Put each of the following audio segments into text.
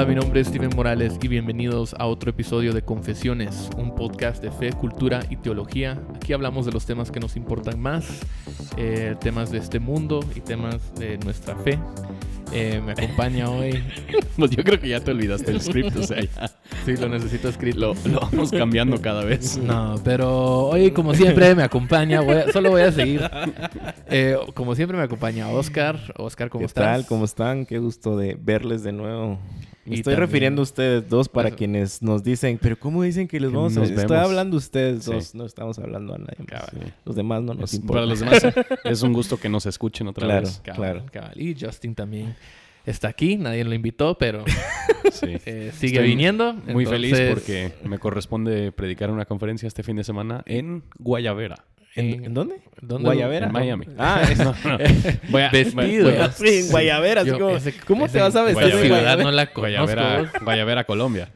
Hola, mi nombre es Steven Morales y bienvenidos a otro episodio de Confesiones, un podcast de fe, cultura y teología. Aquí hablamos de los temas que nos importan más, eh, temas de este mundo y temas de nuestra fe. Eh, me acompaña hoy. Pues yo creo que ya te olvidaste el script, o sea, ya Sí, lo necesito escrito. lo, lo vamos cambiando cada vez. No, pero hoy, como siempre, me acompaña. voy a- solo voy a seguir. Eh, como siempre, me acompaña Oscar. Oscar, ¿cómo ¿Qué estás? tal? ¿Cómo están? Qué gusto de verles de nuevo. Me Y estoy también- refiriendo a ustedes dos para Eso. quienes nos dicen, pero ¿cómo dicen que les vamos a...? nos Estoy vemos. hablando a ustedes Sí. dos, no estamos hablando a nadie más. Los demás no nos Es- importa. para los demás es un gusto que nos escuchen otra Claro. vez. Cabal, Claro. cabal. Y Justin también está aquí. Nadie lo invitó, pero Sí. eh, sigue Estoy viniendo. Muy feliz porque me corresponde predicar una conferencia este fin de semana en Guayavera, ¿En, en dónde? ¿Dónde? ¿Guayavera? en Miami. Ah, es... No, no. Voy a- Vestido. voy a- sí, en Guayavera. así Yo- como, ese- ¿Cómo ese- te vas a vestir esa ciudad no la conozco. Guayavera, Guayavera, Colombia.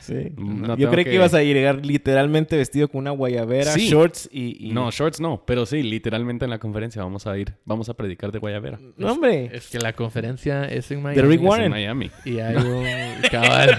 Sí. No Yo creí que... que- ibas a llegar literalmente vestido con una guayabera, Sí. shorts y... y- No, shorts no, pero sí, literalmente en la conferencia vamos a ir, vamos a predicar de Guayavera. No, hombre. Es que la conferencia es en Miami. De Rick Es en Warren. Miami. Y hay un cabal.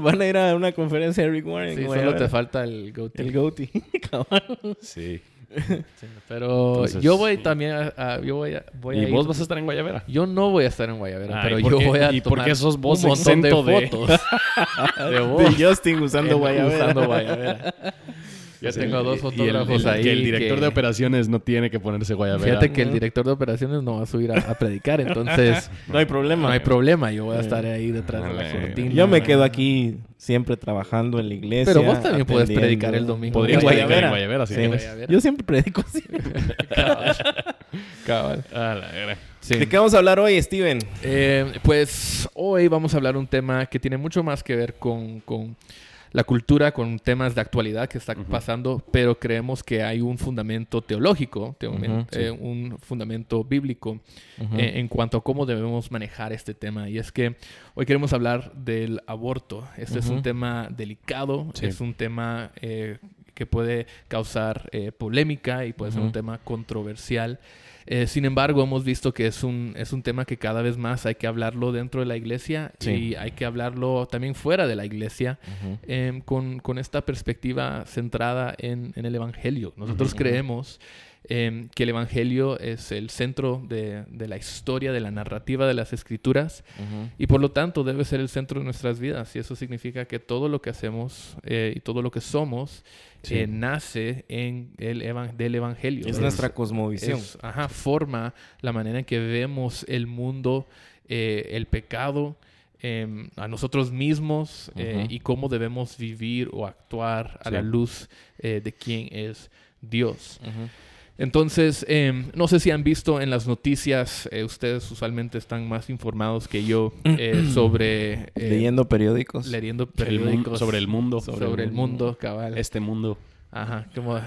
Van a ir a una conferencia de Rick Warren. en Sí, solo te falta el goatee. El goatee. Cabal. Sí. Sí, pero Entonces, yo voy también a, a- yo voy a, voy a ¿Y ir- vos vas a estar en Guayavera? Yo no voy a estar en Guayabera, Ay, pero ¿por yo qué? voy a ¿Y por tomar qué sos vos un montón de de- fotos de vos De Justin usando en- guayabera. usando Guayabera. Ya tengo dos Y el- fotógrafos el- ahí. Que el director que- de operaciones no tiene que ponerse Guayavera. Fíjate que el director de operaciones no va a subir a, a predicar, entonces No hay problema. no hay problema. Yo voy a estar ahí detrás de la cortina. Yo me quedo aquí siempre trabajando en la iglesia. Pero vos también puedes predicar el domingo. En Guayavera. Guayavera, si Sí. Yo siempre predico así. Cabal. Cabal. Ah, la. Sí. ¿De qué vamos a hablar hoy, Steven? Eh, pues hoy vamos a hablar un tema que tiene mucho más que ver con, con la cultura, con temas de actualidad que está pasando, pero creemos que hay un fundamento teológico, eh, un fundamento bíblico eh, en cuanto a cómo debemos manejar este tema. Y es que hoy queremos hablar del aborto. Este es un tema delicado, Sí. es un tema eh, que puede causar polémica y puede ser un tema controversial. Eh, sin embargo, hemos visto que es un, es un tema que cada vez más hay que hablarlo dentro de la iglesia Sí. y hay que hablarlo también fuera de la iglesia em, con, con esta perspectiva centrada en, en el Evangelio. Nosotros creemos em, que el Evangelio es el centro de, de la historia, de la narrativa de las escrituras y por lo tanto debe ser el centro de nuestras vidas. Y eso significa que todo lo que hacemos eh, y todo lo que somos Sí. eh, nace en el evan- del Evangelio. Es nuestra cosmovisión. es- ajá, forma la manera en que vemos el mundo, eh, el pecado, em, a nosotros mismos eh, Ujú. y cómo debemos vivir o actuar a Sí. la luz eh, de quién es Dios. Entonces, em, no sé si han visto en las noticias, eh, ustedes usualmente están más informados que yo eh, sobre... eh, Leyendo periódicos. leyendo El periódicos sobre el mundo. sobre, el mundo, cabal. Este mundo Ajá, como,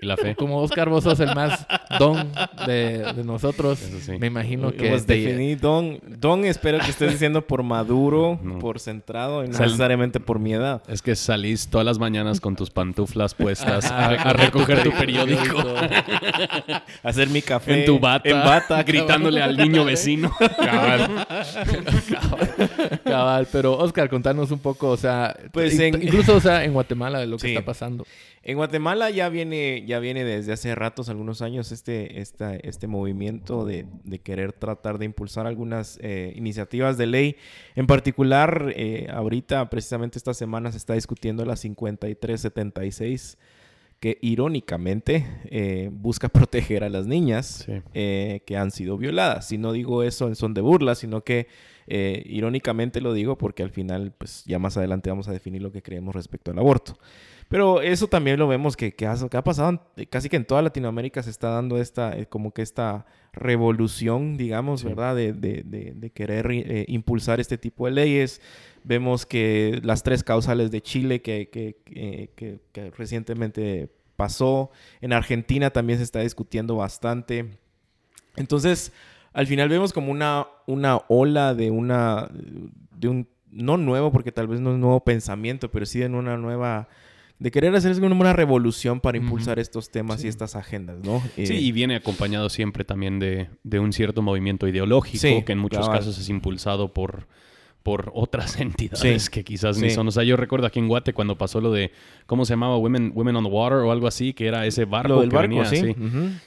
y la fe. como Oscar, vos sos el más don de, de nosotros. Eso sí. Me imagino que Pues definí don. Don espero que estés diciendo por maduro, No. por centrado y no Sal- necesariamente por mi edad. Es que salís todas las mañanas con tus pantuflas puestas a, a recoger tu periódico Hacer mi café. en tu bata, En bata. gritándole al niño vecino. Cabal. Cabal. Cabal. Pero Oscar, contanos un poco, o sea, Pues en- incluso o sea, en Guatemala de lo que Sí. está pasando. En Guatemala ya viene, ya viene desde hace ratos, algunos años, este, esta, este movimiento de, de querer tratar de impulsar algunas eh, iniciativas de ley. En particular, eh, ahorita, precisamente esta semana, se está discutiendo la 5376, que irónicamente eh, busca proteger a las niñas Sí. eh, que han sido violadas. Y no digo eso en son de burla, sino que irónicamente lo digo porque al final, pues ya más adelante vamos a definir lo que creemos respecto al aborto. Pero eso también lo vemos que, que, ha, que ha pasado en- casi que en toda Latinoamérica se está dando esta, eh, como que esta revolución, digamos, Sí. ¿verdad? De, de- de- de querer eh, impulsar este tipo de leyes. Vemos que las tres causales de Chile que, que- que- que- que recientemente pasó, en Argentina también se está discutiendo bastante. Entonces, al final vemos como una, una ola de una, de un, no nuevo, porque tal vez no es nuevo pensamiento, pero sí de una nueva de querer hacer como una revolución para impulsar estos temas y estas agendas, ¿no? Sí, Eh, y viene acompañado siempre también de, de un cierto movimiento ideológico Sí, que en muchos casos es impulsado por, por otras entidades Sí, que quizás ni sí. son. O sea, yo recuerdo aquí en Guate cuando pasó lo de, ¿cómo se llamaba? Women, Women on the Water o algo así, que era ese barco lo del que barco, venía, sí. sí.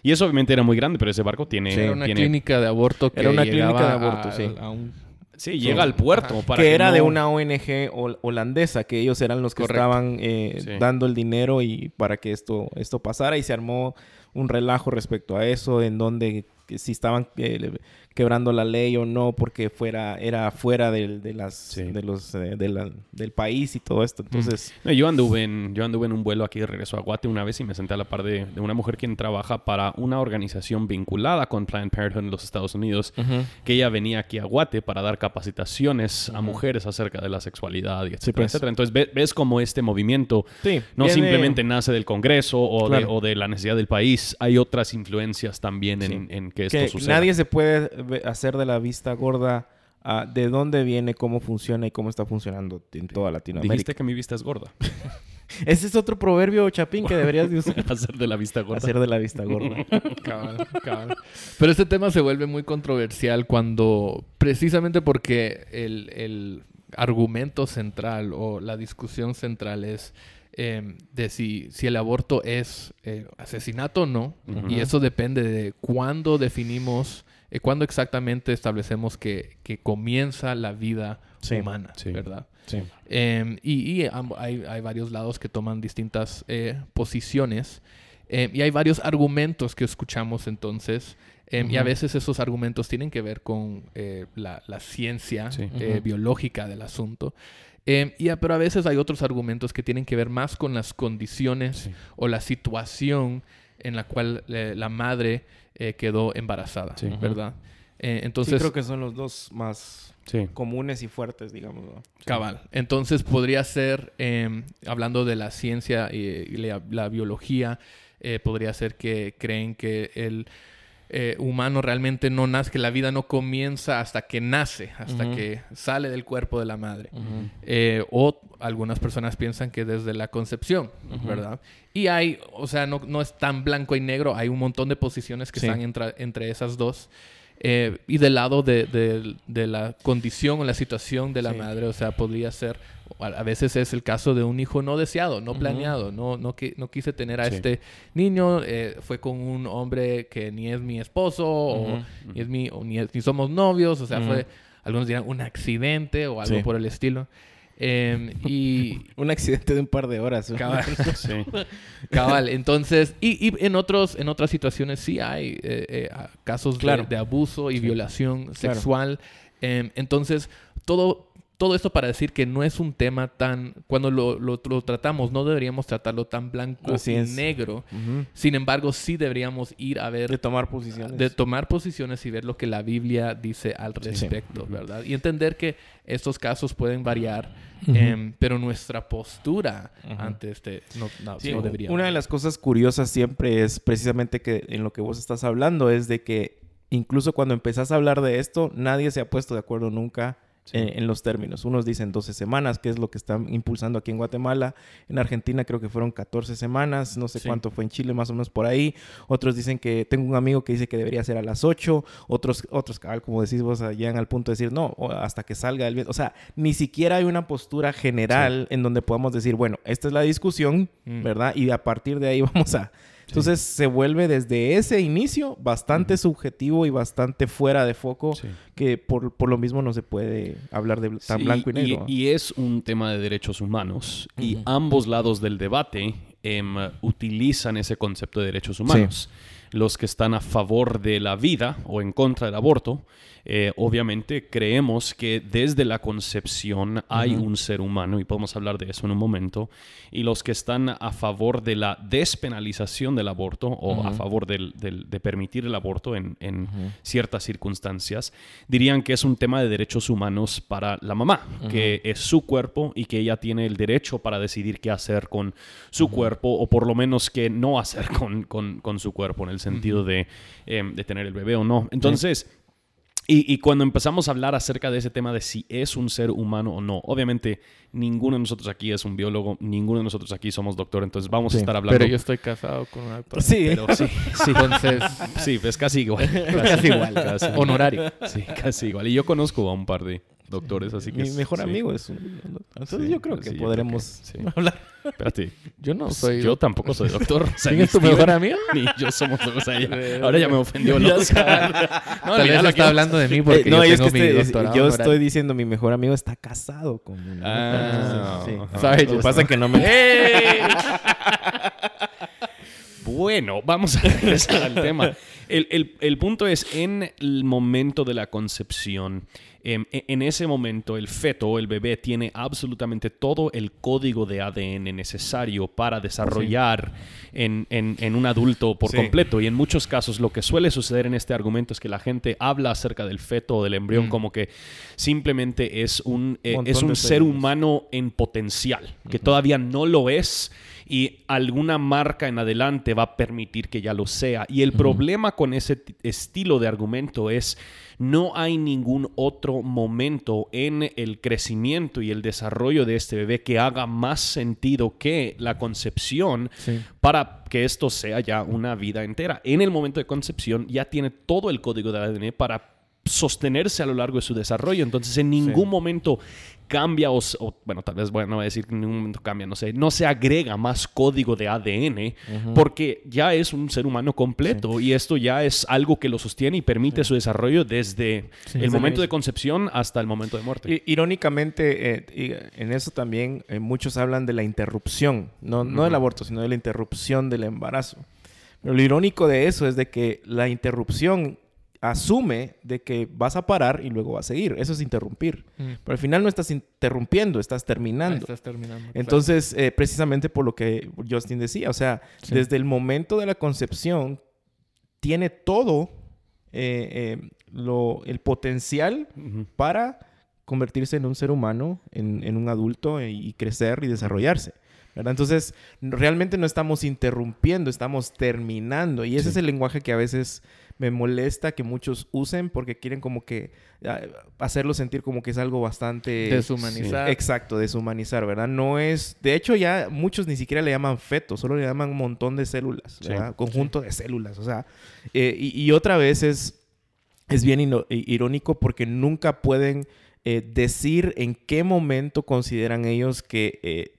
Y eso obviamente era muy grande, pero ese barco tiene... Sí. Era una tiene- clínica de aborto que Era una clínica llegaba de aborto, a, sí. a un... Sí, llega al puerto para que era de una ONG hol- holandesa, que ellos eran los que Correcto. estaban eh, Sí. dando el dinero y para que esto, esto pasara y se armó un relajo respecto a eso, en donde que si estaban eh, quebrando la ley o no, porque fuera era fuera del, de las, Sí. de los, eh, de la- del país y todo esto. Entonces, No, yo, anduve en, yo anduve en un vuelo aquí de regreso a Guate una vez y me senté a la par de, de una mujer quien trabaja para una organización vinculada con Planned Parenthood en los Estados Unidos, que ella venía aquí a Guate para dar capacitaciones a mujeres acerca de la sexualidad y etcétera, pues. etcétera. Entonces ve- ves como este movimiento sí, no viene- simplemente nace del Congreso o, de, o de la necesidad del país, hay otras influencias también en que esto que suceda. nadie se puede ve- hacer de la vista gorda ah, de dónde viene, cómo funciona y cómo está funcionando en toda Latinoamérica. Dijiste que mi vista es gorda. Ese es otro proverbio, Chapín, que deberías de usar. Hacer de la vista gorda. Hacer de la vista gorda. Cabal, cabal. Pero este tema se vuelve muy controversial cuando, precisamente porque el, el argumento central o la discusión central es eh, de si, si el aborto es eh, asesinato o no. Y eso depende de cuándo definimos, eh, cuándo exactamente establecemos que, que comienza la vida Sí, humana, sí. ¿verdad? Sí. Eh, y y hay, hay varios lados que toman distintas eh, posiciones. Eh, y hay varios argumentos que escuchamos entonces. eh, Y a veces esos argumentos tienen que ver con eh, la, la ciencia Sí. eh, biológica del asunto. Eh, pero a veces hay otros argumentos que tienen que ver más con las condiciones Sí. o la situación en la cual eh, la madre eh, quedó embarazada, Sí. ¿verdad? Eh, Sí, entonces, creo que son los dos más Sí. comunes y fuertes, digamos. ¿no? Cabal. Entonces podría ser, eh, hablando de la ciencia y, y la, la biología, eh, podría ser que creen que el eh, humano realmente no nace, que la vida no comienza hasta que nace, hasta que sale del cuerpo de la madre. Eh, o algunas personas piensan que desde la concepción, ¿verdad? Y hay, o sea, no, no es tan blanco y negro, hay un montón de posiciones que Sí. están entre, entre esas dos. Eh, y del lado de, de- de la condición o la situación de la Sí. madre, o sea, podría ser, a veces es el caso de un hijo no deseado, no planeado, no, no, qui- no quise tener a Sí. este niño, eh, fue con un hombre que ni es mi esposo, o ni, es mi, o ni, es- ni somos novios, o sea, fue, algunos dirán, un accidente o algo Sí. por el estilo. Em, y Un accidente de un par de horas. ¿no? cabal, Sí. cabal. Entonces, y, y en otros, en otras situaciones sí hay eh, eh, casos de- Claro. de, abuso y Sí. violación Claro. sexual. Em, entonces, todo, todo esto para decir que no es un tema tan, cuando lo, lo- lo tratamos, no deberíamos tratarlo tan blanco Así y es. negro. Sin embargo, sí deberíamos ir a ver De tomar posiciones. de tomar posiciones y ver lo que la Biblia dice al Sí. respecto, ¿verdad? Y entender que estos casos pueden variar, em, pero nuestra postura ante este no, no- Sí, no debería. Una de las cosas curiosas siempre es precisamente que en lo que vos estás hablando es de que incluso cuando empezás a hablar de esto, nadie se ha puesto de acuerdo nunca Sí. en, en los términos. Unos dicen 12 semanas, que es lo que están impulsando aquí en Guatemala. En Argentina creo que fueron 14 semanas, no sé Sí. cuánto fue en Chile, más o menos por ahí. Otros dicen que tengo un amigo que dice que debería ser a las 8, otros, otros como decís vos, llegan al punto de decir no, hasta que salga el viento. O sea, ni siquiera hay una postura general en donde podamos decir, bueno, esta es la discusión, Mm. ¿verdad? Y a partir de ahí vamos a... Entonces se vuelve desde ese inicio bastante subjetivo y bastante fuera de foco Sí. que por, por lo mismo no se puede hablar de tan Sí, blanco y negro. Y, es un tema de derechos humanos. Y ambos lados del debate em, utilizan ese concepto de derechos humanos. Los que están a favor de la vida o en contra del aborto, eh, obviamente creemos que desde la concepción hay un ser humano, y podemos hablar de eso en un momento, y los que están a favor de la despenalización del aborto o a favor del- del- de permitir el aborto en, en ciertas circunstancias, dirían que es un tema de derechos humanos para la mamá, que es su cuerpo y que ella tiene el derecho para decidir qué hacer con su cuerpo o por lo menos qué no hacer con, con- con su cuerpo en el sentido de, em, de tener el bebé o no. Entonces... Y, y, cuando empezamos a hablar acerca de ese tema de si es un ser humano o no, obviamente ninguno de nosotros aquí es un biólogo, ninguno de nosotros aquí somos doctor, entonces vamos sí, a estar hablando. Pero yo estoy casado con una doctora. Sí, Pero sí, sí. Entonces, Sí, es casi igual. Casi igual. Casi. honorario. Sí, casi igual. Y yo conozco a un par de doctores, así que... Mi mejor sí. amigo es un... Entonces Sí, yo creo que sí, podremos creo que- hablar. Espérate. Yo no soy. Yo tampoco soy doctor. O sea, ¿Quién es tu Steven mejor amigo? Ni yo somos o sea, ya- Eh, ahora ya me ofendió sabes. No, Tal vez lo está que- hablando de mí porque Eh, no, yo es tengo que mi este- doctorado yo estoy diciendo mi mejor amigo está casado con. Ah. Sorry, Lo que pasa es que no me... Bueno, vamos a regresar al tema. El, el- el punto es, en el momento de la concepción, em, e- en ese momento el feto o el bebé tiene absolutamente todo el código de ADN necesario para desarrollar en, en- en un adulto por Sí. completo. Y en muchos casos lo que suele suceder en este argumento es que la gente habla acerca del feto o del embrión Mm. como que simplemente es un, eh, es un ser humano en potencial, que todavía no lo es y alguna marca en adelante va a permitir que ya lo sea. Y el problema con ese estilo de argumento es no hay ningún otro momento en el crecimiento y el desarrollo de este bebé que haga más sentido que la concepción Sí. para que esto sea ya una vida entera. En el momento de concepción ya tiene todo el código de ADN para sostenerse a lo largo de su desarrollo. Entonces, en ningún momento cambia o, bueno, tal vez, bueno, no voy a decir que en ningún momento cambia, no sé, no se agrega más código de ADN porque ya es un ser humano completo y esto ya es algo que lo sostiene y permite su desarrollo desde Sí. el momento de concepción hasta el momento de muerte. Irónicamente, eh, y- en eso también eh, muchos hablan de la interrupción, no, no del aborto, sino de la interrupción del embarazo. Pero lo irónico de eso es de que la interrupción asume de que vas a parar y luego va a seguir. Eso es interrumpir. Mm. Pero al final no estás interrumpiendo, estás Ah, terminando. estás terminando. Entonces, eh, precisamente por lo que Justin decía, o sea, Sí. desde el momento de la concepción, tiene todo eh, eh, lo, el potencial para convertirse en un ser humano, en, en un adulto y, y crecer y desarrollarse. ¿verdad? Entonces, realmente no estamos interrumpiendo, estamos terminando. Y ese Sí. es el lenguaje que a veces me molesta que muchos usen porque quieren como que ah, hacerlo sentir como que es algo bastante... Deshumanizar. Exacto, deshumanizar, ¿verdad? No es... De hecho, ya muchos ni siquiera le llaman feto, solo le llaman un montón de células. Conjunto de células, o sea... eh, y, y otra vez es, es bien irónico porque nunca pueden eh, decir en qué momento consideran ellos que eh,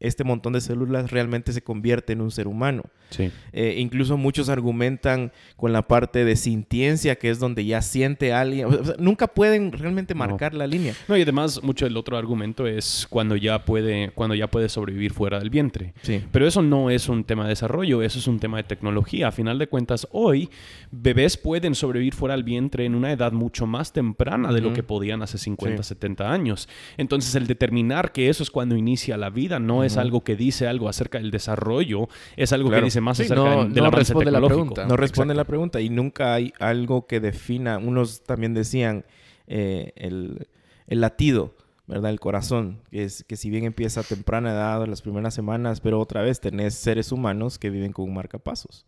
este montón de células realmente se convierte en un ser humano. Sí. Eh, incluso muchos argumentan con la parte de sintiencia, que es donde ya siente alguien. O sea, nunca pueden realmente No. marcar la línea. No, y además, mucho del otro argumento es cuando ya puede, cuando ya puede sobrevivir fuera del vientre. Sí. Pero eso no es un tema de desarrollo, eso es un tema de tecnología. A final de cuentas, hoy bebés pueden sobrevivir fuera del vientre en una edad mucho más temprana de lo que podían hace 50, Sí. 70 años. Entonces, el determinar que eso es cuando inicia la vida no es algo que dice algo acerca del desarrollo, es algo Claro. que dice más Sí, acerca no- del, del no avance responde la tecnológico. pregunta. No responde Exacto. la pregunta y nunca hay algo que defina. Unos también decían eh, el, el latido, ¿verdad? El corazón, que, es, que si bien empieza a temprana edad, las primeras semanas, pero otra vez tenés seres humanos que viven con un marcapasos.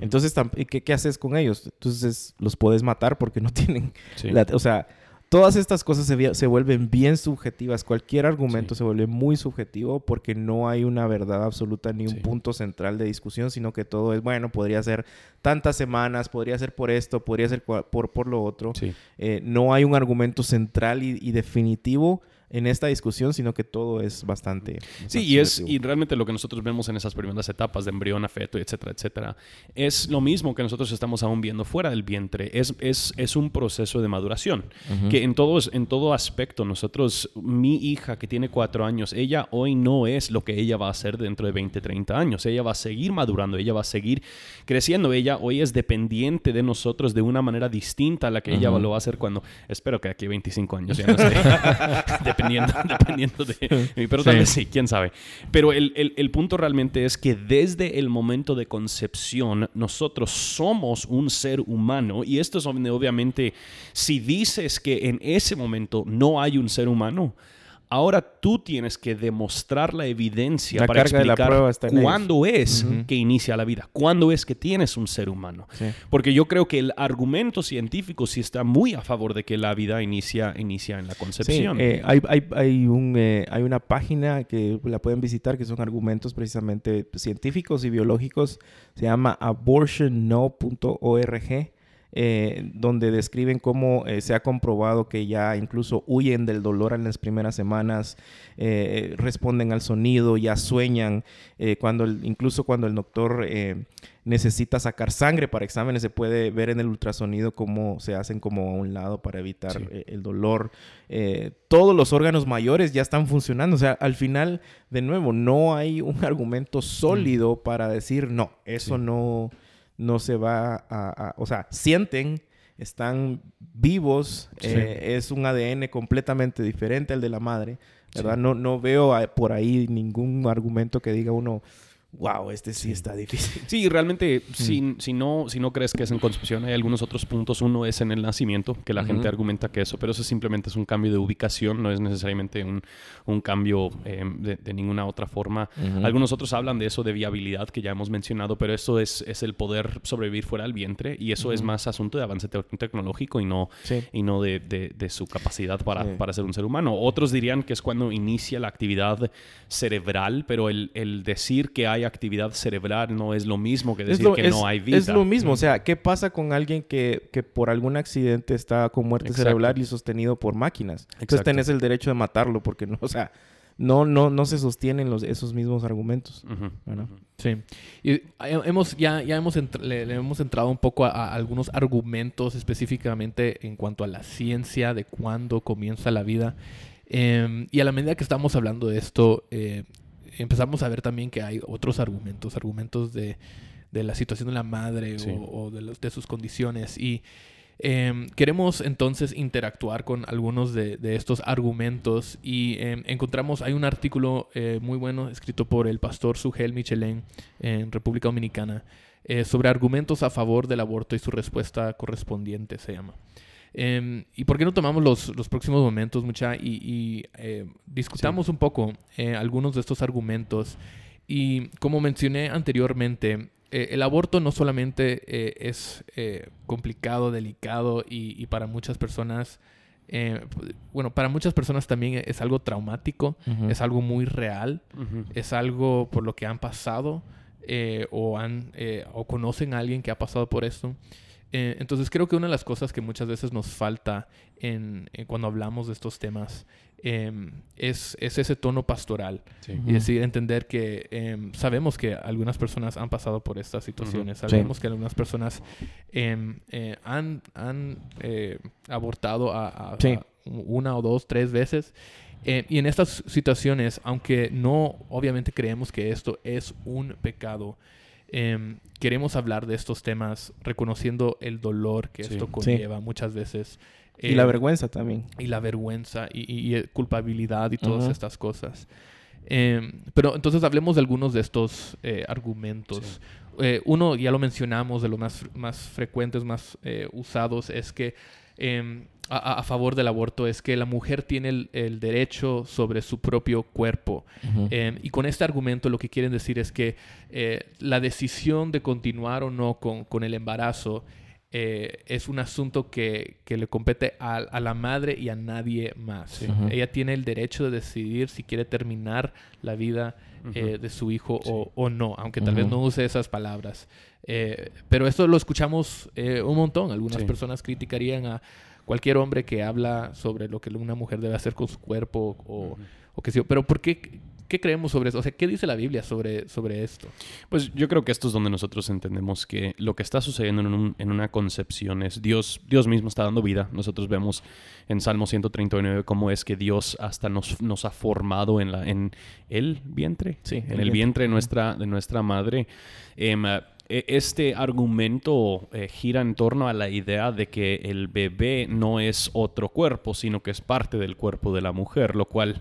Entonces, tam- ¿y ¿qué, ¿qué haces con ellos? Entonces, los puedes matar porque no tienen... Sí. la- o sea, todas estas cosas se, se vuelven bien subjetivas. Cualquier argumento Sí. se vuelve muy subjetivo porque no hay una verdad absoluta ni un Sí. punto central de discusión, sino que todo es, bueno, podría ser tantas semanas, podría ser por esto, podría ser por, por lo otro. Sí. Eh, no hay un argumento central y, y definitivo en esta discusión, sino que todo es bastante... Sí, y es y realmente lo que nosotros vemos en esas primeras etapas de embrión a feto, etcétera, etcétera, es lo mismo que nosotros estamos aún viendo fuera del vientre. Es, es, es un proceso de maduración. Que en, todos, en todo aspecto, nosotros, mi hija que tiene cuatro años, ella hoy no es lo que ella va a ser dentro de 20, 30 años. Ella va a seguir madurando, ella va a seguir creciendo. Ella hoy es dependiente de nosotros de una manera distinta a la que ella lo va a hacer cuando, espero que aquí 25 años ya no esté, dependiendo, dependiendo de mí, pero tal Sí. vez sí, quién sabe. Pero el, el- el punto realmente es que desde el momento de concepción, nosotros somos un ser humano y esto es obvi- obviamente, si dices que en ese momento no hay un ser humano, Ahora tú tienes que demostrar la evidencia La para carga de la explicar prueba está en ellos. cuándo es que inicia la vida, cuándo es que tienes un ser humano. Sí. Porque yo creo que el argumento científico sí está muy a favor de que la vida inicia, inicia en la Sí, concepción. eh, hay, hay, hay, un, eh, hay una página que la pueden visitar que son argumentos precisamente científicos y biológicos. Se llama abortionno.org. eh, donde describen cómo eh, se ha comprobado que ya incluso huyen del dolor en las primeras semanas, eh, responden al sonido, ya sueñan, cuando el- incluso cuando el doctor necesita sacar sangre para exámenes, se puede ver en el ultrasonido cómo se hacen como a un lado para evitar Sí. el dolor. Eh, todos los órganos mayores ya están funcionando. O sea, al final, de nuevo, no hay un argumento sólido para decir, no, eso Sí. no, no se va a, a- O sea, sienten, están vivos, Sí. eh, es un ADN completamente diferente al de la madre. ¿Verdad? No, no veo por ahí ningún argumento que diga uno, wow, este sí, está difícil. Sí, realmente, Mm. si, si, no, si no crees que es en concepción, hay algunos otros puntos. Uno es en el nacimiento, que la gente argumenta que eso, pero eso simplemente es un cambio de ubicación, no es necesariamente un, un cambio eh, de, de ninguna otra forma. Algunos otros hablan de eso de viabilidad, que ya hemos mencionado, pero eso es, es el poder sobrevivir fuera del vientre, y eso es más asunto de avance tec- tecnológico y no, Sí. y no de, de- de su capacidad para, Sí. para ser un ser humano. Otros dirían que es cuando inicia la actividad cerebral, pero el, el decir que hay actividad cerebral no es lo mismo que decir lo- que no hay vida. es lo mismo, o sea, ¿qué pasa con alguien que, que por algún accidente está con muerte Exacto. cerebral y sostenido por máquinas? Entonces Exacto. tenés el derecho de matarlo porque no, o sea, no, no, no se sostienen los, esos mismos argumentos. Ujú, Bueno. ujú. Sí. Y he- hemos, ya, ya hemos, entr- le, le hemos entrado un poco a, a algunos argumentos específicamente en cuanto a la ciencia de cuándo comienza la vida. Em, y a la medida que estamos hablando de esto, eh, empezamos a ver también que hay otros argumentos, argumentos de, de la situación de la madre Sí. o, o de, los- de sus condiciones. Y em, queremos entonces interactuar con algunos de, de estos argumentos y em, encontramos, hay un artículo eh, muy bueno escrito por el pastor Sugel Michelin en República Dominicana eh, sobre argumentos a favor del aborto y su respuesta correspondiente se llama. Em, ¿Y por qué no tomamos los, los próximos momentos, mucha, y, y, eh, discutamos un poco eh, algunos de estos argumentos? Y como mencioné anteriormente, eh, el aborto no solamente eh, es eh, complicado, delicado y, y para muchas personas, eh, bueno, para muchas personas también es algo traumático, Ujú. es algo muy real, Ujú. es algo por lo que han pasado eh, o, han, eh, o conocen a alguien que ha pasado por esto. Eh, entonces creo que una de las cosas que muchas veces nos falta en, en cuando hablamos de estos temas em, es, es ese tono pastoral. Sí. Y decir, entender que em, sabemos que algunas personas han pasado por estas situaciones, sabemos que algunas personas em, eh, han, han eh, abortado a, a- Sí. a una o dos, tres veces. Eh, y en estas situaciones, aunque no obviamente creemos que esto es un pecado, em, queremos hablar de estos temas reconociendo el dolor que Sí. esto Sí. conlleva muchas veces. Y la Eh, vergüenza también. y la vergüenza y, y- y culpabilidad y todas Ujú. estas cosas. Eh, pero entonces hablemos de algunos de estos eh, argumentos. Eh, uno, ya lo mencionamos, de los más, más frecuentes, más eh, usados, es que eh, a, favor del aborto es que la mujer tiene el, el derecho sobre su propio cuerpo. Eh, y con este argumento lo que quieren decir es que eh, la decisión de continuar o no con, con el embarazo eh, es un asunto que, que le compete a, a la madre y a nadie más. Ella tiene el derecho de decidir si quiere terminar la vida eh, de su hijo o, o no, aunque tal vez no use esas palabras. Eh, pero esto lo escuchamos eh, un montón. Algunas Sí. personas criticarían a cualquier hombre que habla sobre lo que una mujer debe hacer con su cuerpo o, o qué sé yo. Pero ¿por qué, qué creemos sobre eso? O sea, ¿qué dice la Biblia sobre, sobre esto? Pues yo creo que esto es donde nosotros entendemos que lo que está sucediendo en, un- en una concepción es Dios, Dios mismo está dando vida. Nosotros vemos en Salmo 139 cómo es que Dios hasta nos, nos ha formado en, la, en el vientre, Sí, en el vientre. vientre de nuestra, de nuestra madre. Em, eh, este argumento eh, gira en torno a la idea de que el bebé no es otro cuerpo, sino que es parte del cuerpo de la mujer, lo cual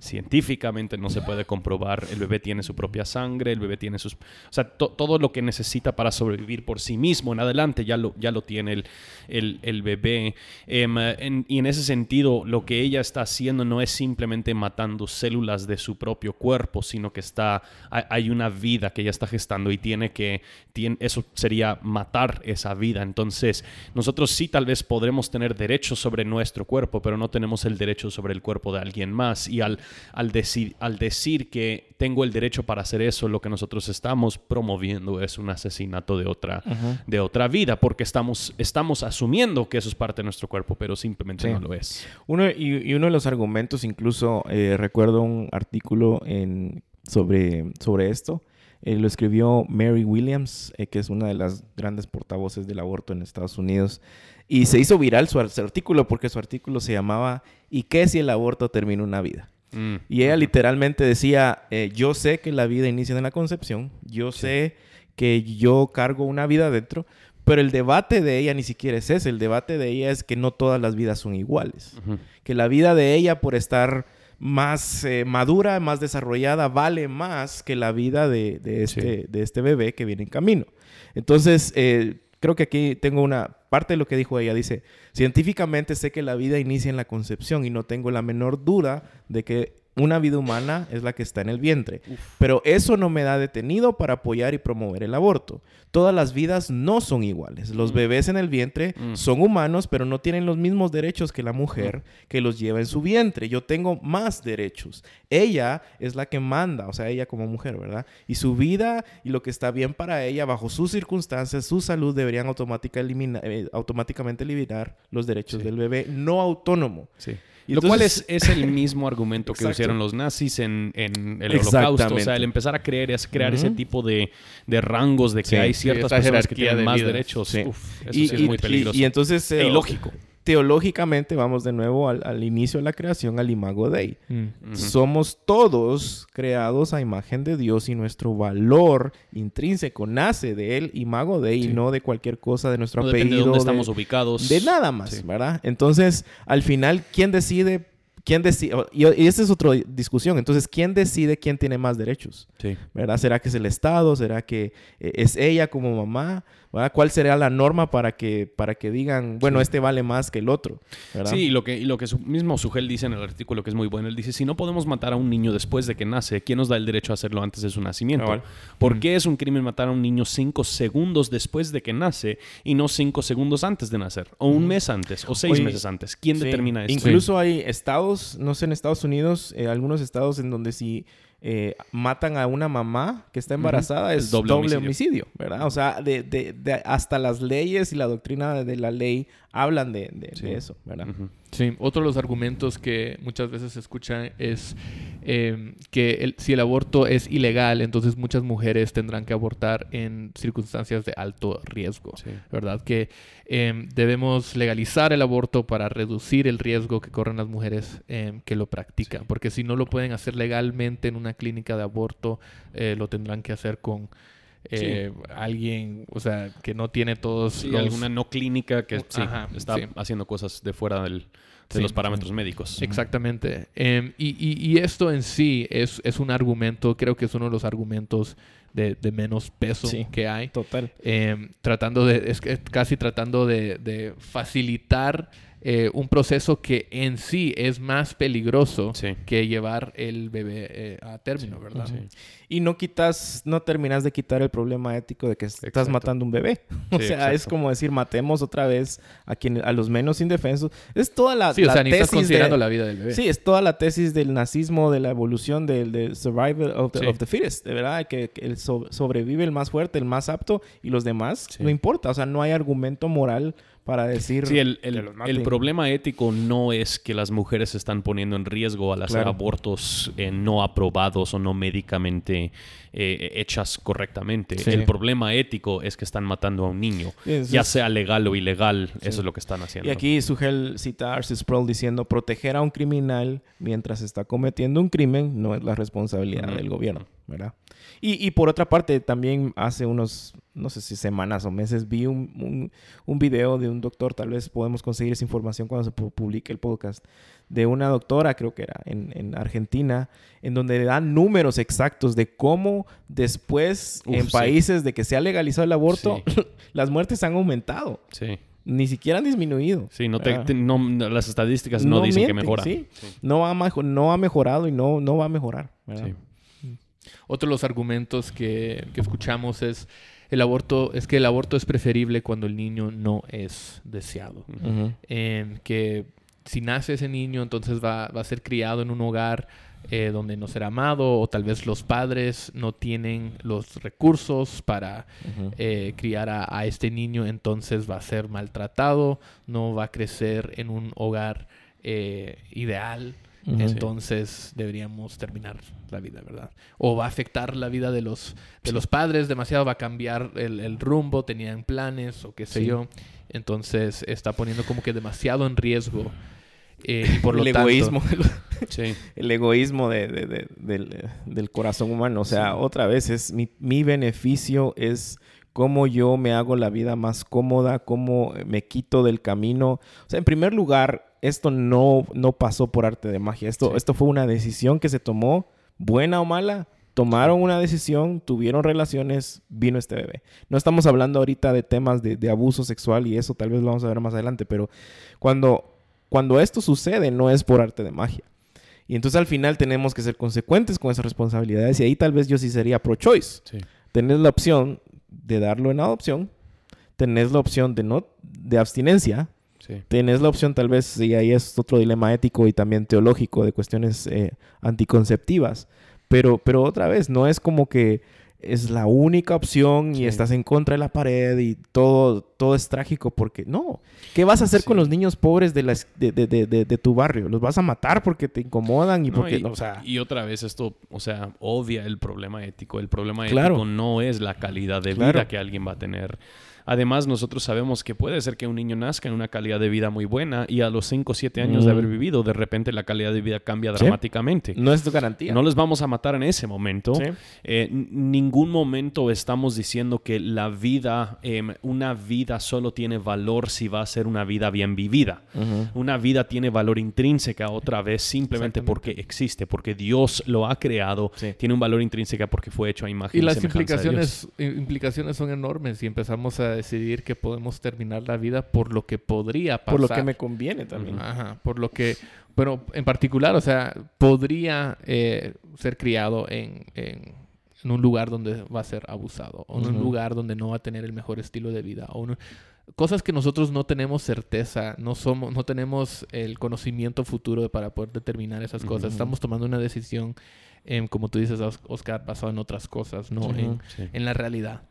científicamente no se puede comprobar. El bebé tiene su propia sangre, el bebé tiene sus... O sea, todo lo que necesita para sobrevivir por sí mismo en adelante ya lo, ya lo tiene el, el, bebé. Em, y en ese sentido, lo que ella está haciendo no es simplemente matando células de su propio cuerpo, sino que está, hay una vida que ella está gestando y tiene que, tiene, eso sería matar esa vida. Entonces, nosotros sí tal vez podremos tener derechos sobre nuestro cuerpo, pero no tenemos el derecho sobre el cuerpo de alguien más. Y al, al, decir, al decir que tengo el derecho para hacer eso, lo que nosotros estamos promoviendo es un asesinato de otra, de otra vida, porque estamos, estamos asumiendo que eso es parte de nuestro cuerpo, pero simplemente no lo es. Uno, y, uno de los argumentos, incluso eh, recuerdo un artículo en, sobre, sobre esto, eh, lo escribió Mary Williams, eh, que es una de las grandes portavoces del aborto en Estados Unidos. Y se hizo viral su, artículo porque su artículo se llamaba ¿Y qué si el aborto termina una vida? Mm. Y ella literalmente decía, eh, yo sé que la vida inicia en la concepción, yo sé que yo cargo una vida dentro, pero el debate de ella ni siquiera es ese, el debate de ella es que no todas las vidas son iguales, que la vida de ella por estar más eh, madura, más desarrollada, vale más que la vida de, este, de este bebé que viene en camino. Entonces, eh, creo que aquí tengo una parte de lo que dijo ella. Dice, científicamente sé que la vida inicia en la concepción y no tengo la menor duda de que una vida humana es la que está en el vientre. Pero eso no me da detenido para apoyar y promover el aborto. Todas las vidas no son iguales. Los mm. bebés en el vientre mm. son humanos, pero no tienen los mismos derechos que la mujer mm. que los lleva en su vientre. Yo tengo más derechos. Ella es la que manda, o sea, ella como mujer, ¿verdad? Y su vida y lo que está bien para ella, bajo sus circunstancias, su salud, deberían eh, automáticamente eliminar los derechos del bebé no autónomo. Sí. Lo cual es, el mismo argumento que usaron los nazis en, el holocausto. O sea, el empezar a creer, es crear ese tipo de, rangos de que hay ciertas personas que tienen más derechos. Uf, eso sí es muy peligroso. Y, entonces... E ilógico teológicamente vamos de nuevo al, inicio de la creación, al imago Dei. Mm. Somos todos creados a imagen de Dios y nuestro valor intrínseco nace de él, imago Dei, y no de cualquier cosa de nuestro apellido. de dónde estamos ubicados. De nada más, ¿verdad? Entonces, al final, ¿quién decide ¿Quién decide? Y, esa es otra discusión. Entonces, ¿quién decide quién tiene más derechos? Sí. ¿Verdad? ¿Será que es el Estado? ¿Será que eh, es ella como mamá? ¿Cuál sería la norma para que, para que digan, bueno, este vale más que el otro? Sí, y lo que, y lo que su, mismo Sugel dice en el artículo, que es muy bueno, él dice, si no podemos matar a un niño después de que nace, ¿quién nos da el derecho a hacerlo antes de su nacimiento? ¿Por qué es un crimen matar a un niño cinco segundos después de que nace y no cinco segundos antes de nacer? O un mes antes, o seis meses antes. ¿Quién determina eso? Incluso hay estados, no sé, en Estados Unidos, eh, algunos estados en donde si eh, matan a una mamá que está embarazada, es doble, homicidio. ¿verdad? O sea, de, hasta las leyes y la doctrina de la ley hablan de, eso, ¿verdad? Sí, otro de los argumentos que muchas veces se escuchan es em, que si el aborto es ilegal, entonces muchas mujeres tendrán que abortar en circunstancias de alto riesgo, ¿verdad? Que em, debemos legalizar el aborto para reducir el riesgo que corren las mujeres em, que lo practican, porque si no lo pueden hacer legalmente en una clínica de aborto, eh, lo tendrán que hacer con eh, alguien, o sea, que no tiene todos alguna no clínica que está haciendo cosas de fuera del, de los parámetros médicos. Exactamente. Em, y, esto en sí es, es, un argumento, creo que es uno de los argumentos de, menos peso que hay. Total. Em, tratando de, es casi tratando de, de facilitar eh, un proceso que en sí es más peligroso que llevar el bebé eh, a término, ¿verdad? Y no quitas, no terminas de quitar el problema ético de que estás matando un bebé. o sea, es como decir, matemos otra vez a quien, a los menos indefensos. Es toda la, sí, o sea, ni estás considerando la vida del bebé. Sí, es toda la tesis del nazismo, de la evolución del, survival of the, of the, fittest, de verdad, que, el sobrevive el más fuerte, el más apto y los demás no importa. O sea, no hay argumento moral para decir. Sí, el, el, problema ético no es que las mujeres se están poniendo en riesgo al hacer abortos eh, no aprobados o no médicamente eh, hechas correctamente. El problema ético es que están matando a un niño, ya sea legal o ilegal, eso es lo que están haciendo. Y aquí Sugel cita a Arce Sproul diciendo: proteger a un criminal mientras está cometiendo un crimen no es la responsabilidad del gobierno. ¿verdad? Y, y por otra parte, también hace unos, no sé si semanas o meses, vi un, un, un video de un doctor, tal vez podemos conseguir esa información cuando se pu- publique el podcast, de una doctora, creo que era, en, en Argentina, en donde dan números exactos de cómo después, Uf, en sí. países de que se ha legalizado el aborto, las muertes han aumentado. Sí. Ni siquiera han disminuido. Sí, no te- te- no- no- las estadísticas no, No dicen que mejora. sí. No, ha, no ha mejorado y no, no va a mejorar. Sí. Otro de los argumentos que, que escuchamos es el aborto, es que el aborto es preferible cuando el niño no es deseado. Que si nace ese niño, entonces va, va a ser criado en un hogar eh, donde no será amado o tal vez los padres no tienen los recursos para eh, criar a, a este niño, entonces va a ser maltratado, no va a crecer en un hogar eh, ideal. Entonces deberíamos terminar la vida, ¿verdad? O va a afectar la vida de los, de los padres demasiado, va a cambiar el, el rumbo, tenían planes o qué sé Sí. yo. Entonces está poniendo como que demasiado en riesgo. Eh, y por lo el tanto, egoísmo. Sí. el egoísmo de- de- de- del, del corazón humano. O sea, otra vez, es mi, mi beneficio es cómo yo me hago la vida más cómoda, cómo me quito del camino. O sea, en primer lugar, esto no, no pasó por arte de magia. Esto, Sí. esto fue una decisión que se tomó, buena o mala. Tomaron una decisión, tuvieron relaciones, vino este bebé. No estamos hablando ahorita de temas de, de abuso sexual y eso tal vez lo vamos a ver más adelante, pero cuando, cuando esto sucede no es por arte de magia. Y entonces al final tenemos que ser consecuentes con esas responsabilidades y ahí tal vez yo sí sería pro-choice. Sí. Tenés la opción de darlo en adopción, tenés la opción de no de abstinencia, Sí. tenés la opción tal vez, y ahí es otro dilema ético y también teológico de cuestiones eh, anticonceptivas, pero, pero otra vez, no es como que es la única opción y estás en contra de la pared y todo, todo es trágico porque no. ¿Qué vas a hacer Sí. con los niños pobres de, las, de, de- de- de- tu barrio? ¿Los vas a matar porque te incomodan y No, porque, y, o sea, y otra vez esto, o sea, obvia el problema ético. El problema Claro. ético no es la calidad de Claro. vida que alguien va a tener. Además, nosotros sabemos que puede ser que un niño nazca en una calidad de vida muy buena y a los 5 o 7 años de Mm. haber vivido, de repente la calidad de vida cambia Sí. dramáticamente. no es tu garantía? No les vamos a matar en ese momento. Sí. Eh, ningún momento estamos diciendo que la vida, em, una vida solo tiene valor si va a ser una vida bien vivida. Una vida tiene valor intrínseca otra vez simplemente porque existe, porque Dios lo ha creado. Sí. Tiene un valor intrínseca porque fue hecho a imagen Y las semejanza de Dios. implicaciones, implicaciones son enormes y empezamos a decidir que podemos terminar la vida por lo que podría pasar. Por lo que me conviene también. Ajá, por lo que, pero en particular, o sea, podría eh, ser criado en, en, en un lugar donde va a ser abusado, o en un lugar donde no va a tener el mejor estilo de vida, o un- cosas que nosotros no tenemos certeza, no somos, no tenemos el conocimiento futuro para poder determinar esas cosas. Estamos tomando una decisión, como tú dices, Os- Oscar, basada en otras cosas, no en, Sí. en la realidad.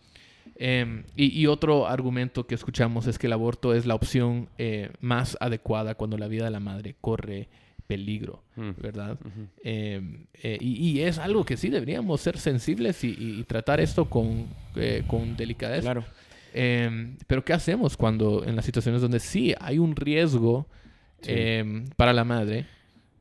Em, y, y otro argumento que escuchamos es que el aborto es la opción eh, más adecuada cuando la vida de la madre corre peligro, Mm. ¿verdad? Em, eh, y, y es algo que sí deberíamos ser sensibles y, tratar esto con, eh, con delicadeza. Claro. Em, pero ¿qué hacemos cuando en las situaciones donde sí hay un riesgo Sí. para la madre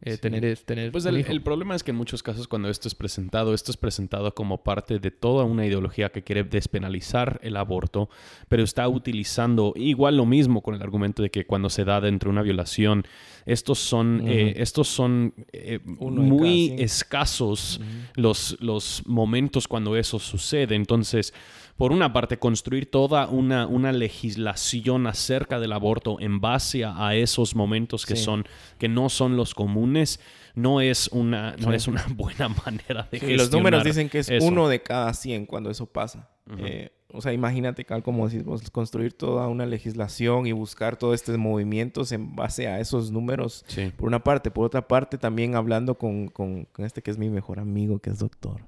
eh, Sí. tener, tener Pues el, el problema es que en muchos casos cuando esto es presentado, esto es presentado como parte de toda una ideología que quiere despenalizar el aborto, pero está utilizando igual lo mismo con el argumento de que cuando se da dentro de una violación, estos son, eh, estos son eh, muy cada escasos los, los momentos cuando eso sucede. Entonces, por una parte, construir toda una, una legislación acerca del aborto en base a, esos momentos que Sí. son, que no son los comunes, no es una, no Sí. es una buena manera de Sí, gestionar los números dicen que es eso. uno de cada 100 cuando eso pasa. Eh, o sea, imagínate, Cal, como decís vos, construir toda una legislación y buscar todos estos movimientos en base a esos números. Sí. Por una parte. Por otra parte, también hablando con, con- con este que es mi mejor amigo, que es doctor.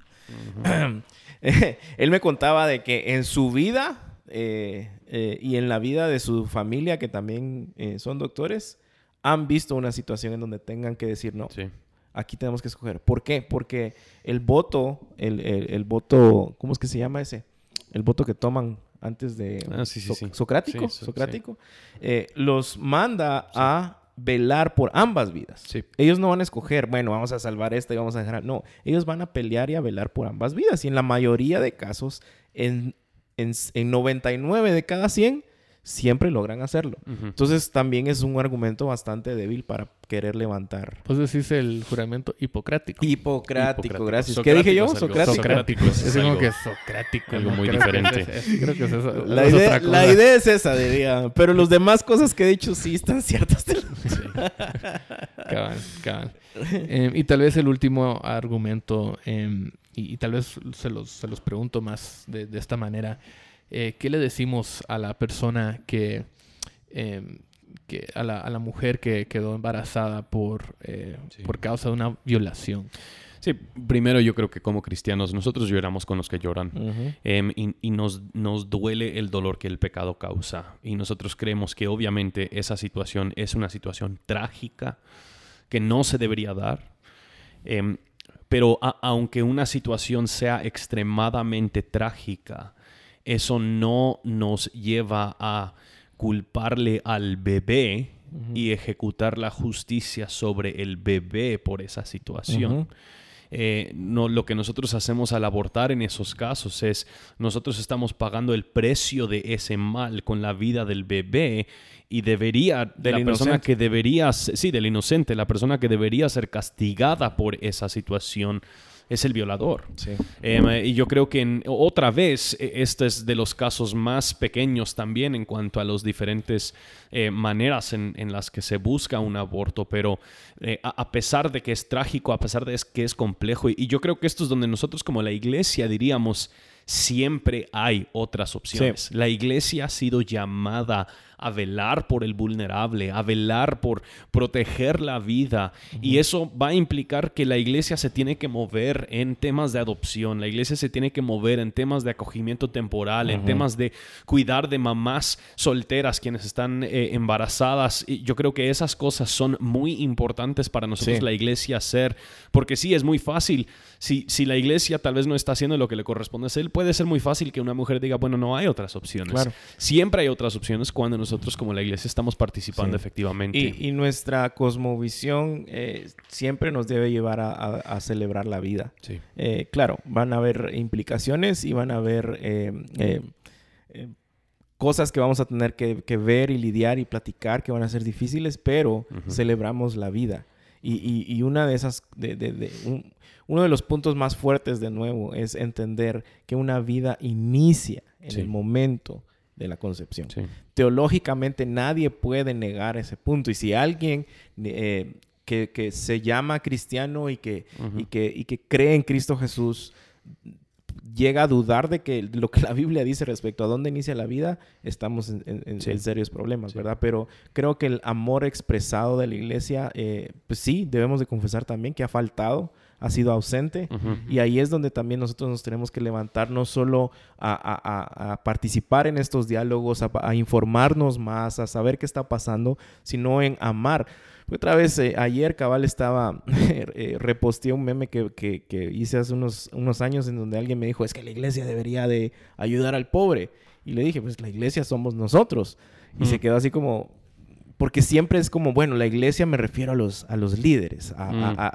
Él me contaba de que en su vida eh, eh, y en la vida de su familia, que también eh, son doctores, han visto una situación en donde tengan que decir no Sí. aquí tenemos que escoger. ¿Por qué? Porque el voto, el, el- el voto, ¿cómo es que se llama ese? El voto que toman antes de Ah, sí, sí, So- sí. Socrático, so- Socrático, eh, los manda a velar por ambas vidas. Ellos no van a escoger, bueno, vamos a salvar esta y vamos a dejar. No, ellos van a pelear y a velar por ambas vidas. Y en la mayoría de casos, en, en, en 99 de cada 100, siempre logran hacerlo. Entonces también es un argumento bastante débil para querer levantar. Pues decís el juramento hipocrático. Hipocrático, gracias. ¿Qué dije yo? Socrático. Socrático es, como que socrático. Algo muy diferente. creo que es eso. La, idea, la idea es esa, diría. Pero las demás cosas que he dicho sí están ciertas. Sí. cabal, cabal. Em, y tal vez el último argumento, em, y, tal vez se los, se los pregunto más de, de esta manera. Eh, ¿qué le decimos a la persona que, em, que a, la, a, la, mujer que quedó embarazada por, eh, por causa de una violación? Sí, primero yo creo que como cristianos nosotros lloramos con los que lloran em, y, y nos, nos, duele el dolor que el pecado causa y nosotros creemos que obviamente esa situación es una situación trágica que no se debería dar. Em, pero aunque una situación sea extremadamente trágica, eso no nos lleva a culparle al bebé y ejecutar la justicia sobre el bebé por esa situación. Eh, no, lo que nosotros hacemos al abortar en esos casos es nosotros estamos pagando el precio de ese mal con la vida del bebé y debería la persona que debería sí del inocente la persona que debería ser castigada por esa situación es el violador. Em, y yo creo que otra vez, e, este es de los casos más pequeños también en cuanto a las diferentes eh, maneras en, las que se busca un aborto, pero eh, a, pesar de que es trágico, a pesar de que es complejo, y, yo creo que esto es donde nosotros como la iglesia diríamos, siempre hay otras opciones. La iglesia ha sido llamada a velar por el vulnerable, a velar por proteger la vida. Y eso va a implicar que la iglesia se tiene que mover en temas de adopción, la iglesia se tiene que mover en temas de acogimiento temporal, en temas de cuidar de mamás solteras quienes están eh, embarazadas. Y yo creo que esas cosas son muy importantes para nosotros la iglesia hacer, porque sí, es muy fácil. Si, si la iglesia tal vez no está haciendo lo que le corresponde hacer, puede ser muy fácil que una mujer diga, bueno, no hay otras opciones. Siempre hay otras opciones cuando nosotros nosotros como la iglesia estamos participando efectivamente. Y, nuestra cosmovisión eh, siempre nos debe llevar a, celebrar la vida. Eh, claro, van a haber implicaciones y van a haber eh, cosas que vamos a tener que, ver y lidiar y platicar que van a ser difíciles, pero celebramos la vida. Y, una de esas, de, uno de los puntos más fuertes de nuevo es entender que una vida inicia en el momento de la concepción. Teológicamente nadie puede negar ese punto. Y si alguien eh, que, se llama cristiano y que, y que, y que cree en Cristo Jesús llega a dudar de que lo que la Biblia dice respecto a dónde inicia la vida, estamos en, serios problemas, ¿verdad? Pero creo que el amor expresado de la iglesia, eh, pues sí, debemos de confesar también que ha faltado ha sido ausente. Y ahí es donde también nosotros nos tenemos que levantar, no solo a, participar en estos diálogos, a, informarnos más, a saber qué está pasando, sino en amar. Otra vez, eh, ayer cabal estaba, eh, reposteé un meme que, que, hice hace unos, unos años en donde alguien me dijo, es que la iglesia debería de ayudar al pobre. Y le dije, pues la iglesia somos nosotros. Y se quedó así como, porque siempre es como, bueno, la iglesia me refiero a los, a los líderes, a,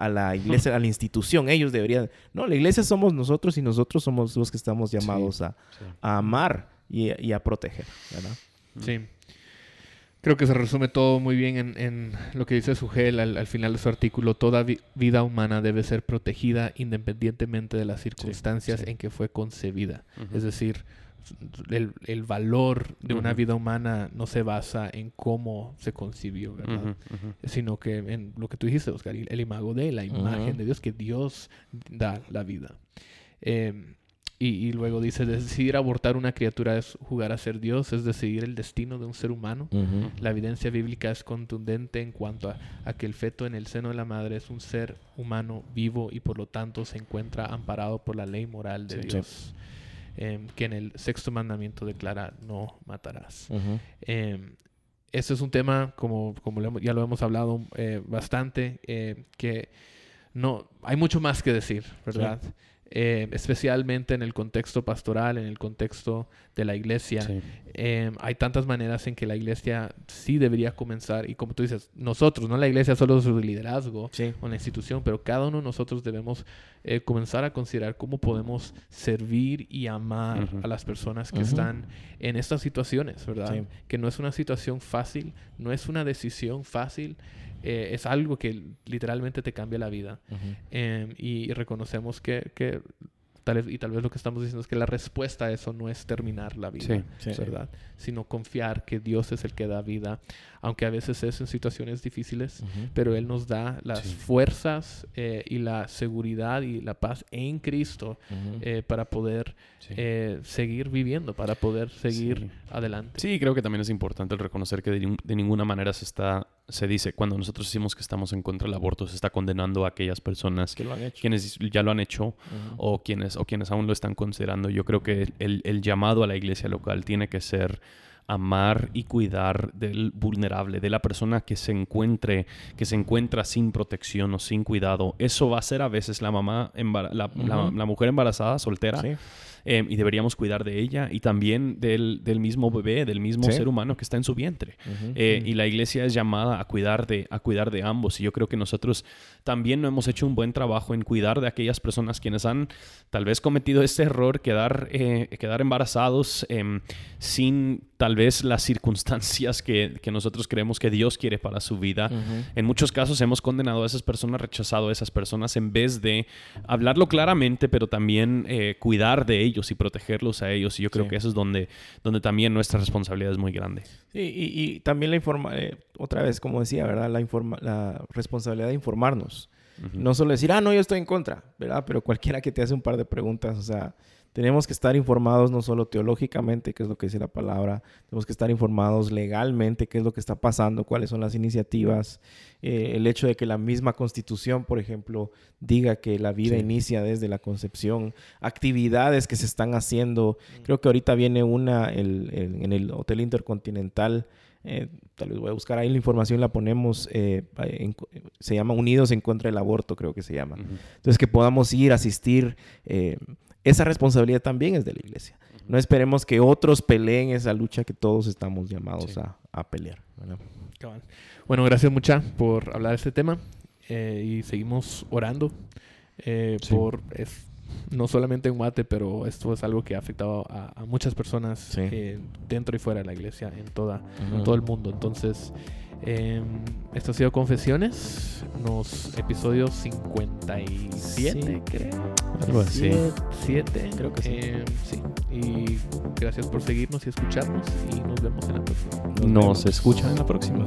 mm. la iglesia, a la institución. Ellos deberían... No, la iglesia somos nosotros y nosotros somos los que estamos llamados a, amar y, a proteger, ¿verdad? Sí. Creo que se resume todo muy bien en, lo que dice Sugel al, al, final de su artículo. Toda vida humana debe ser protegida independientemente de las circunstancias en que fue concebida. Es decir, el, valor de una vida humana no se basa en cómo se concibió, ¿verdad? Sino que en lo que tú dijiste, Oscar, el imago de la imagen de Dios, que Dios da la vida. Em, y, luego dice, decidir abortar una criatura es jugar a ser Dios, es decidir el destino de un ser humano. La evidencia bíblica es contundente en cuanto a, que el feto en el seno de la madre es un ser humano vivo y por lo tanto se encuentra amparado por la ley moral de Dios. Em, que en el sexto mandamiento declara no matarás. Este es un tema, como, como ya lo hemos hablado eh, bastante, eh, que no hay mucho más que decir, ¿verdad? Eh, especialmente en el contexto pastoral, en el contexto de la iglesia. Em, hay tantas maneras en que la iglesia sí debería comenzar, y como tú dices, nosotros, no la iglesia solo su liderazgo o la institución, pero cada uno de nosotros debemos eh, comenzar a considerar cómo podemos servir y amar a las personas que están en estas situaciones, ¿verdad? Que no es una situación fácil, no es una decisión fácil. Eh, es algo que literalmente te cambia la vida. Em, y, reconocemos que, que Tal vez, y tal vez lo que estamos diciendo es que la respuesta a eso no es terminar la vida, ¿verdad? Sino confiar que Dios es el que da vida, aunque a veces es en situaciones difíciles, pero Él nos da las fuerzas eh, y la seguridad y la paz en Cristo eh, para poder eh, seguir viviendo, para poder seguir adelante. Sí, creo que también es importante el reconocer que de, ninguna manera se está, se dice, cuando nosotros decimos que estamos en contra del aborto, se está condenando a aquellas personas que quienes ya lo han hecho o quienes, o quienes aún lo están considerando. Yo creo que el, el llamado a la iglesia local tiene que ser amar y cuidar del vulnerable, de la persona que se encuentre, que se encuentra sin protección o sin cuidado. Eso va a ser a veces la mamá, la, mujer embarazada, soltera. Em, y deberíamos cuidar de ella y también del, mismo bebé, del mismo ser humano que está en su vientre. Eh, y la iglesia es llamada a cuidar, de, a cuidar de ambos. Y yo creo que nosotros también no hemos hecho un buen trabajo en cuidar de aquellas personas quienes han tal vez cometido este error, quedar, eh, quedar embarazados em, sin tal vez las circunstancias que, nosotros creemos que Dios quiere para su vida. En muchos casos hemos condenado a esas personas, rechazado a esas personas en vez de hablarlo claramente, pero también eh, cuidar de ellos y protegerlos a ellos. Y yo creo que eso es donde, donde también nuestra responsabilidad es muy grande. Sí, y, también la informa, eh, otra vez, como decía, ¿verdad? La, informa la responsabilidad de informarnos. No solo decir, ah, no, yo estoy en contra, ¿verdad? Pero cualquiera que te hace un par de preguntas, o sea, tenemos que estar informados no solo teológicamente, qué es lo que dice la palabra, tenemos que estar informados legalmente, qué es lo que está pasando, cuáles son las iniciativas, eh, el hecho de que la misma constitución, por ejemplo, diga que la vida inicia desde la concepción, actividades que se están haciendo. Mm. Creo que ahorita viene una en el Hotel Intercontinental. Eh, tal vez voy a buscar ahí la información, la ponemos, eh, se llama Unidos en contra del aborto, creo que se llama. Entonces, que podamos ir, asistir esa responsabilidad también es de la iglesia. No esperemos que otros peleen esa lucha que todos estamos llamados a, pelear. Bueno, gracias mucha por hablar de este tema eh, y seguimos orando eh, por no solamente en Guate, pero esto es algo que ha afectado a, muchas personas eh, dentro y fuera de la iglesia, en, toda, en todo el mundo. Entonces, eh, esto ha sido Confesiones, los episodios 57, creo. Algo así. 7, creo que sí. Em, sí. Y gracias por seguirnos y escucharnos y nos vemos en la próxima. Nos, nos escuchan en la próxima.